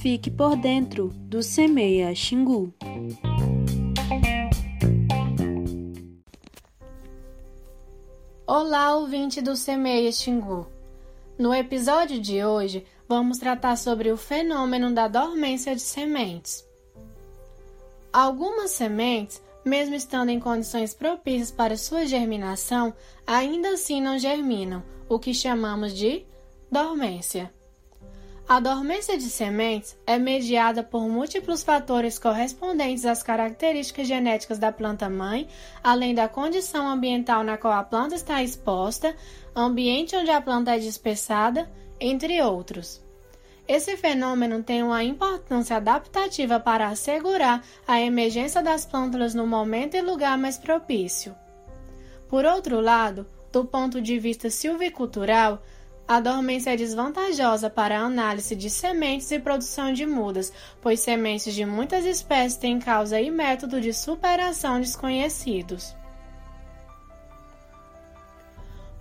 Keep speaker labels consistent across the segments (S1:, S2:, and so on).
S1: Fique por dentro do Semeia Xingu.
S2: Olá, ouvinte do Semeia Xingu. No episódio de hoje, vamos tratar sobre o fenômeno da dormência de sementes. Algumas sementes, mesmo estando em condições propícias para sua germinação, ainda assim não germinam, o que chamamos de dormência. A dormência de sementes é mediada por múltiplos fatores correspondentes às características genéticas da planta-mãe, além da condição ambiental na qual a planta está exposta, ambiente onde a planta é dispersada, entre outros. Esse fenômeno tem uma importância adaptativa para assegurar a emergência das plântulas no momento e lugar mais propício. Por outro lado, do ponto de vista silvicultural, a dormência é desvantajosa para a análise de sementes e produção de mudas, pois sementes de muitas espécies têm causa e método de superação desconhecidos.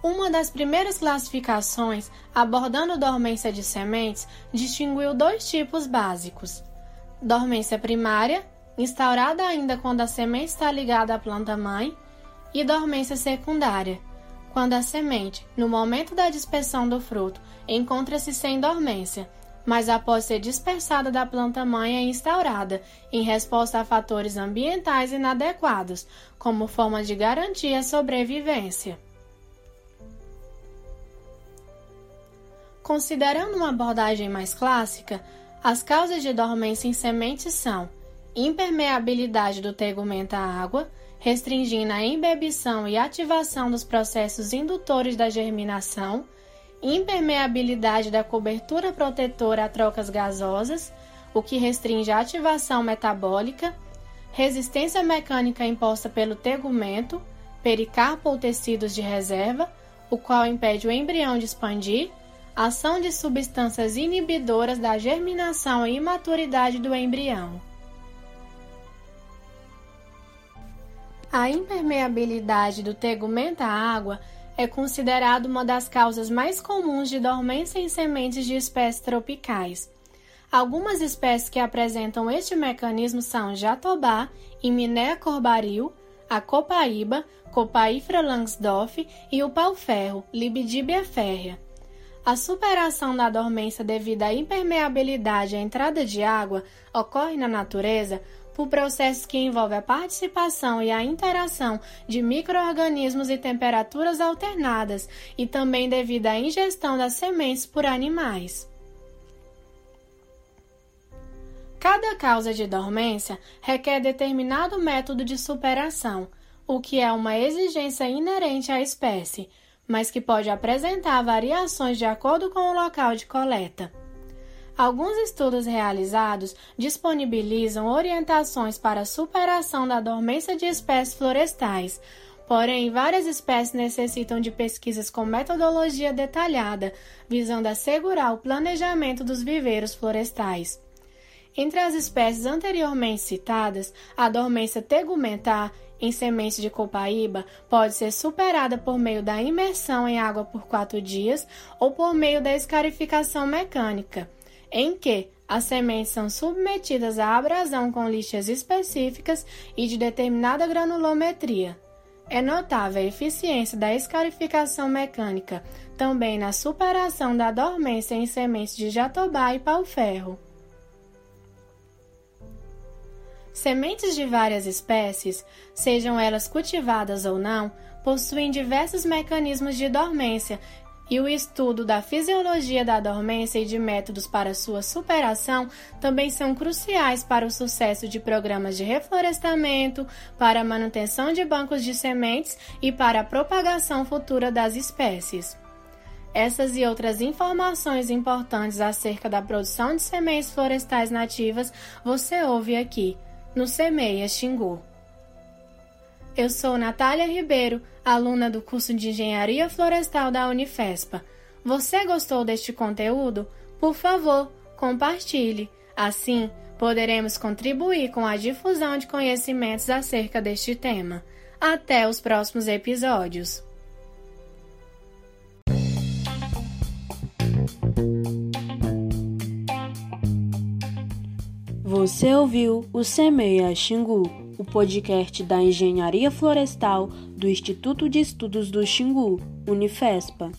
S2: Uma das primeiras classificações, abordando dormência de sementes, distinguiu dois tipos básicos: dormência primária, instaurada ainda quando a semente está ligada à planta mãe, e dormência secundária, quando a semente, no momento da dispersão do fruto, encontra-se sem dormência, mas após ser dispersada da planta mãe é instaurada, em resposta a fatores ambientais inadequados, como forma de garantir a sobrevivência. Considerando uma abordagem mais clássica, as causas de dormência em sementes são impermeabilidade do tegumento à água, restringindo a embebição e ativação dos processos indutores da germinação, impermeabilidade da cobertura protetora a trocas gasosas, o que restringe a ativação metabólica, resistência mecânica imposta pelo tegumento, pericarpo ou tecidos de reserva, o qual impede o embrião de expandir, ação de substâncias inibidoras da germinação e imaturidade do embrião. A impermeabilidade do tegumento à água é considerada uma das causas mais comuns de dormência em sementes de espécies tropicais. Algumas espécies que apresentam este mecanismo são jatobá, Iminea corbaril, a copaíba, Copaifra langsdorff e o pau-ferro, Libidibia férrea. A superação da dormência devido à impermeabilidade à entrada de água ocorre na natureza por processos que envolvem a participação e a interação de microorganismos e temperaturas alternadas, e também devido à ingestão das sementes por animais. Cada causa de dormência requer determinado método de superação, o que é uma exigência inerente à espécie, mas que pode apresentar variações de acordo com o local de coleta. Alguns estudos realizados disponibilizam orientações para a superação da dormência de espécies florestais, porém, várias espécies necessitam de pesquisas com metodologia detalhada, visando assegurar o planejamento dos viveiros florestais. Entre as espécies anteriormente citadas, a dormência tegumentar em sementes de copaíba pode ser superada por meio da imersão em água por quatro dias ou por meio da escarificação mecânica em que as sementes são submetidas à abrasão com lixas específicas e de determinada granulometria. É notável a eficiência da escarificação mecânica também na superação da dormência em sementes de jatobá e pau-ferro. Sementes de várias espécies, sejam elas cultivadas ou não, possuem diversos mecanismos de dormência e o estudo da fisiologia da dormência e de métodos para sua superação também são cruciais para o sucesso de programas de reflorestamento, para a manutenção de bancos de sementes e para a propagação futura das espécies. Essas e outras informações importantes acerca da produção de sementes florestais nativas você ouve aqui, no Semeia Xingu. Eu sou Natália Ribeiro, aluna do curso de Engenharia Florestal da Unifespa. Você gostou deste conteúdo? Por favor, compartilhe. Assim, poderemos contribuir com a difusão de conhecimentos acerca deste tema. Até os próximos episódios.
S1: Você ouviu o Semeia Xingu, o podcast da Engenharia Florestal do Instituto de Estudos do Xingu, Unifespa.